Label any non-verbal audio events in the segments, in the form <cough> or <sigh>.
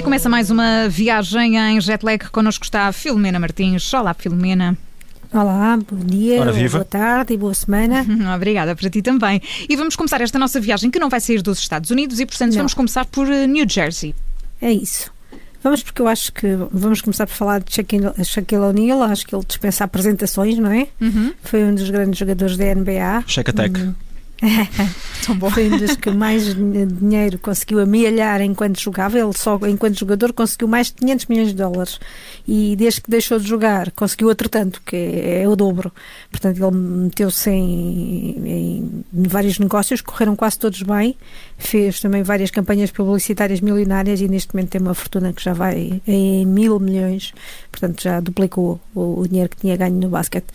E começa mais uma viagem em jet lag. Connosco está a Filomena Martins. Olá, Filomena. Olá, bom dia, boa tarde e boa semana. <laughs> Obrigada para ti também. E vamos começar esta nossa viagem que não vai sair dos Estados Unidos e, portanto, não. vamos começar por eh, New Jersey. É isso. Vamos porque eu acho que vamos começar por falar de Shaquille, Shaquille O'Neal. Acho que ele dispensa apresentações, não é? Uhum. Foi um dos grandes jogadores da NBA. Shaq Attack. Um, <laughs> Foi um dos que mais dinheiro conseguiu amealhar enquanto jogava. Ele só, enquanto jogador, conseguiu mais de 500 milhões de dólares. E desde que deixou de jogar, conseguiu outro tanto, que é, é o dobro. Portanto, ele meteu-se em, em, vários negócios, correram quase todos bem. Fez também várias campanhas publicitárias milionárias e neste momento tem uma fortuna que já vai em mil milhões. Portanto, já duplicou o, o dinheiro que tinha ganho no basquete.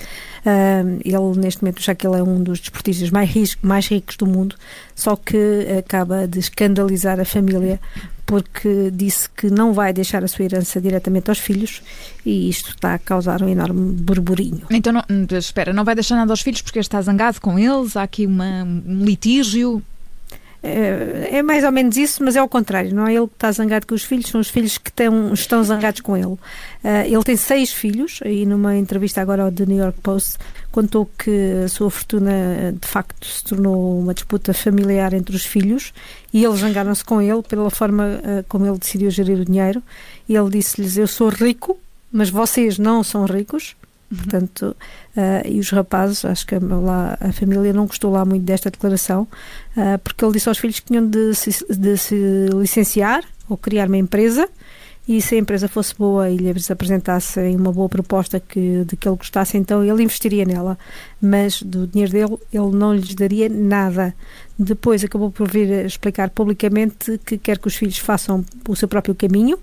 Ele, neste momento, já que ele é um dos desportistas mais ricos, mais ricos do mundo, só que acaba de escandalizar a família porque disse que não vai deixar a sua herança diretamente aos filhos e isto está a causar um enorme burburinho. Então, não, espera, não vai deixar nada aos filhos porque está zangado com eles? Há aqui uma, um litígio? É, é mais ou menos isso, mas é ao contrário. Não é ele que está zangado com os filhos, são os filhos que estão, zangados com ele. Uh, ele tem seis filhos e numa entrevista agora ao The New York Post contou que a sua fortuna de facto se tornou uma disputa familiar entre os filhos e eles zangaram-se com ele pela forma uh, como ele decidiu gerir o dinheiro. E ele disse-lhes: Eu sou rico, mas vocês não são ricos. Portanto, uh, e os rapazes, acho que lá, a família não gostou lá muito desta declaração, uh, porque ele disse aos filhos que tinham de se, de se licenciar ou criar uma empresa e se a empresa fosse boa e lhes apresentassem uma boa proposta que, de que ele gostasse, então ele investiria nela. Mas do dinheiro dele, ele não lhes daria nada. Depois acabou por vir explicar publicamente que quer que os filhos façam o seu próprio caminho,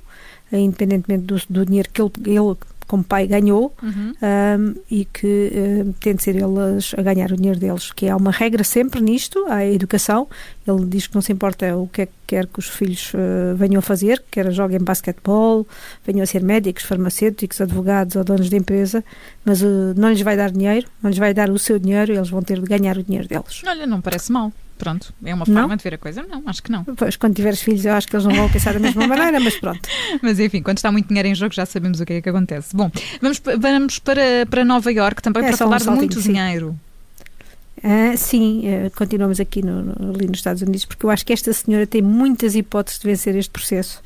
independentemente do, do dinheiro que ele, ele como pai ganhou uhum. um, e que um, tem de ser eles a ganhar o dinheiro deles, que há uma regra sempre nisto, a educação. Ele diz que não se importa o que é que quer que os filhos uh, venham a fazer, quer joguem basquetebol, venham a ser médicos, farmacêuticos, advogados ou donos de empresa, mas uh, não lhes vai dar dinheiro, não lhes vai dar o seu dinheiro, eles vão ter de ganhar o dinheiro deles. Olha, não parece mal. Pronto, é uma forma não? de ver a coisa? Não, acho que não. <laughs> Pois, quando tiveres filhos, eu acho que eles não vão pensar da mesma maneira, mas pronto. <laughs> Mas enfim, quando está muito dinheiro em jogo, já sabemos o que é que acontece. Bom, vamos, vamos para, para Nova York também é, para falar um de muito sim. dinheiro. Ah, sim, uh, continuamos aqui no, no, ali nos Estados Unidos, porque eu acho que esta senhora tem muitas hipóteses de vencer este processo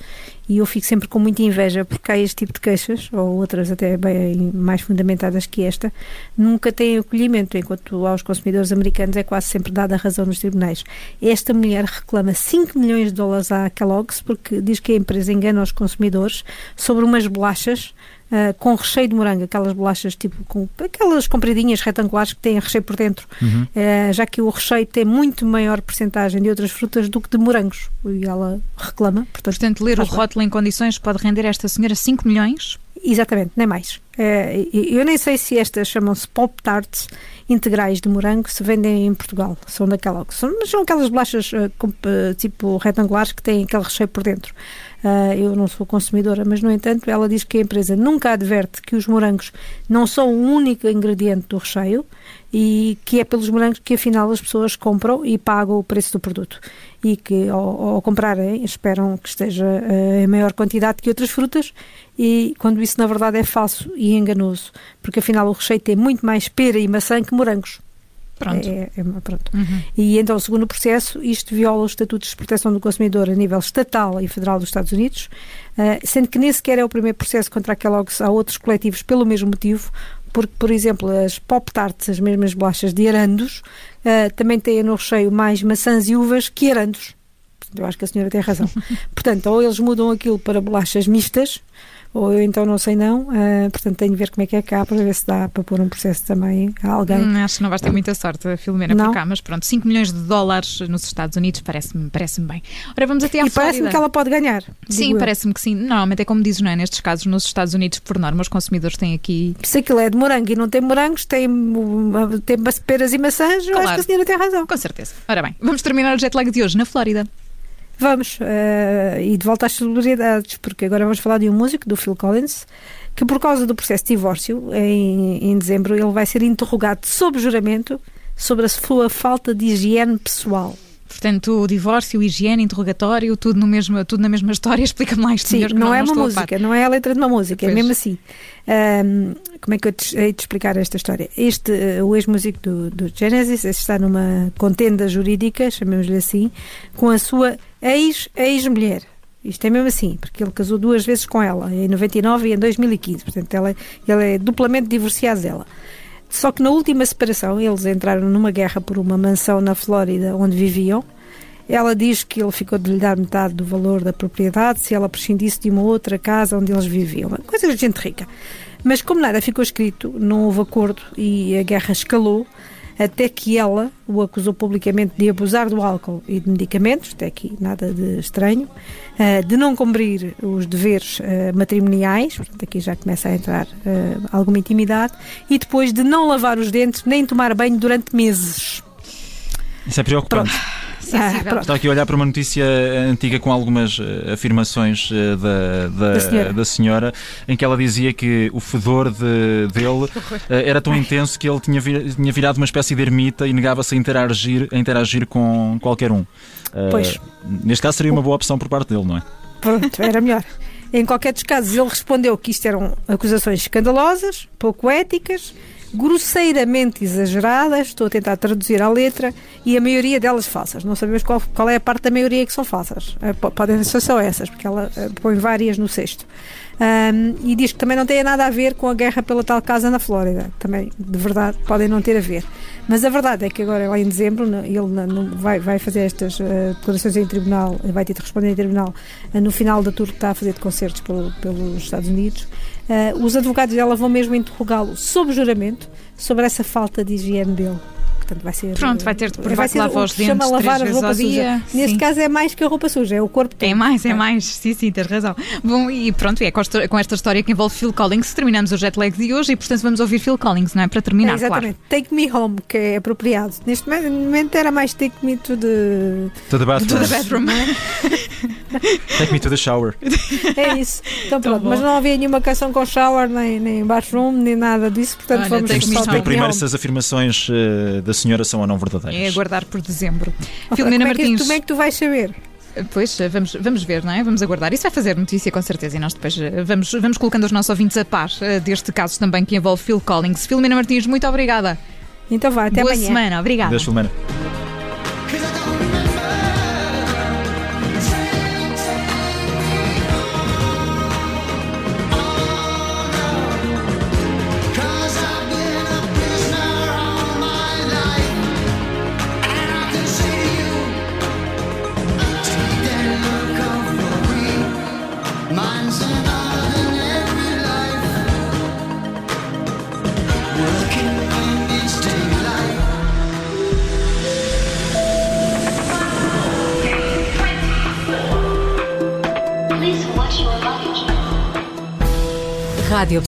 e eu fico sempre com muita inveja porque há este tipo de queixas, ou outras até bem mais fundamentadas que esta, nunca têm acolhimento, enquanto aos consumidores americanos é quase sempre dada a razão nos tribunais. Esta mulher reclama 5 milhões de dólares à Kellogg's porque diz que a empresa engana os consumidores sobre umas bolachas uh, com recheio de morango, aquelas bolachas tipo com aquelas compridinhas retangulares que têm recheio por dentro, uhum. uh, já que o recheio tem muito maior porcentagem de outras frutas do que de morangos. E ela reclama. Portanto, portanto ler o rótulo em condições pode render esta senhora 5 milhões? Exatamente, nem mais. Uh, eu nem sei se estas chamam-se Pop Tarts integrais de morango se vendem em Portugal. São daquela. São, são aquelas bolachas uh, tipo retangulares que têm aquele recheio por dentro. Eu não sou consumidora, mas no entanto ela diz que a empresa nunca adverte que os morangos não são o único ingrediente do recheio e que é pelos morangos que afinal as pessoas compram e pagam o preço do produto e que ao, ao comprarem esperam que esteja em maior quantidade que outras frutas e quando isso na verdade é falso e enganoso, porque afinal o recheio tem muito mais pera e maçã que morangos. Pronto. É, é, pronto. Uhum. E então, segundo o processo, isto viola os estatutos de proteção do consumidor a nível estatal e federal dos Estados Unidos, uh, sendo que nem sequer é o primeiro processo contra a Kellogg's, há outros coletivos pelo mesmo motivo, porque, por exemplo, as Pop Tarts, as mesmas bolachas de arandos, uh, também têm no recheio mais maçãs e uvas que arandos. Eu acho que a senhora tem razão. <laughs> Portanto, ou eles mudam aquilo para bolachas mistas, ou eu então não sei não, uh, portanto tenho de ver como é que é cá para ver se dá para pôr um processo também a alguém. Hum, acho que não vais ter muita sorte, Filomena, não. por cá, mas pronto, 5 milhões de dólares nos Estados Unidos parece-me parece bem. Ora, vamos até à E parece-me que ela pode ganhar. Sim, parece-me que sim. Normalmente é como dizes, não é? Nestes casos, nos Estados Unidos, por norma, os consumidores têm aqui. Se aquilo é de morango e não tem morangos, tem, tem peras e maçãs, claro. eu acho que a senhora tem razão. Com certeza. Ora bem, vamos terminar o jet lag de hoje na Flórida. Vamos, uh, e de volta às celebridades, porque agora vamos falar de um músico, do Phil Collins, que por causa do processo de divórcio, em, em dezembro, ele vai ser interrogado sob juramento sobre a sua falta de higiene pessoal. Portanto, o divórcio, higiene, interrogatório, tudo, no mesmo, tudo na mesma história. <laughs> Explica-me isto Sim, melhor, não, não é não uma música, não é a letra de uma música, pois. é mesmo assim. Um, como é que eu te, hei de explicar esta história? Este, uh, o ex-músico do, do Genesis está numa contenda jurídica, chamemos-lhe assim, com a sua ex-mulher. Ex isto é mesmo assim, porque ele casou duas vezes com ela, em 99 e em 2015. Portanto, ela, ele é duplamente divorciado dela. Só que na última separação, eles entraram numa guerra por uma mansão na Flórida onde viviam. Ela diz que ele ficou de lhe dar metade do valor da propriedade se ela prescindisse de uma outra casa onde eles viviam. Coisa de gente rica. Mas como nada ficou escrito, não houve acordo e a guerra escalou até que ela o acusou publicamente de abusar do álcool e de medicamentos, até aqui nada de estranho, eh, de não cumprir os deveres eh, matrimoniais, portanto aqui já começa a entrar eh, alguma intimidade, e depois de não lavar os dentes nem tomar banho durante meses. Isso é preocupante. Pronto. Ah, Estou aqui a olhar para uma notícia antiga com algumas uh, afirmações uh, da, da, da, senhora. da, senhora. em que ela dizia que o fedor de, dele <laughs> uh, era tão intenso que ele tinha, vir, tinha virado uma espécie de ermita e negava-se a interagir, a interagir com qualquer um. pois. Neste caso seria uma boa opção por parte dele, não é? Pronto, era melhor. Em qualquer dos casos, ele respondeu que isto eram acusações escandalosas, pouco éticas grosseiramente exageradas, estou a tentar traduzir a letra, e a maioria delas falsas. Não sabemos qual, qual é a parte da maioria que são falsas. Uh, podem ser só essas, porque ela uh, põe várias no sexto. Um, e diz que também não tem nada a ver com a guerra pela tal casa na Flórida. Também, de verdade, podem não ter a ver. Mas a verdade é que agora, lá em dezembro, ele vai, vai fazer estas uh, declarações em tribunal, vai ter de responder em tribunal uh, no final da tour que está a fazer de concertos pelo, pelos Estados Unidos. Uh, os advogados dela vão mesmo interrogá-lo sob juramento sobre essa falta de higiene dele. Portanto, vai ser. Pronto, vai ter de provar vai ser que lava os dentes chama lavar a roupa suja. Neste sim. caso é mais que a roupa suja, é o corpo todo. É mais, é, é mais. Sim, sim, tens razão. Bom, e pronto, é com esta história que envolve Phil Collins terminamos o jet lag de hoje e, portanto, vamos ouvir Phil Collins, não é? Para terminar, é, exatamente. Claro. Take Me Home, que é apropriado. Neste momento era mais Take Me to the. To the bathroom. To the bathroom. <laughs> take Me to the shower. <laughs> É isso. Então pronto, mas não havia nenhuma canção com shower, nem, nem bathroom, nem nada disso, portanto Olha, vamos perceber primeiro se as afirmações uh, da senhora são ou não verdadeiras. É aguardar por dezembro. <laughs> Filomena como Martins. É que, como é que tu vais saber? Pois, vamos, vamos ver, não é? Vamos aguardar. Isso vai fazer notícia com certeza e nós depois eh, vamos, vamos colocando os nossos ouvintes a par eh, deste caso também que envolve Phil Collins. Filomena Martins, muito obrigada. Então vá, até Boa amanhã. semana, obrigada. Adeus, Filomena. Radio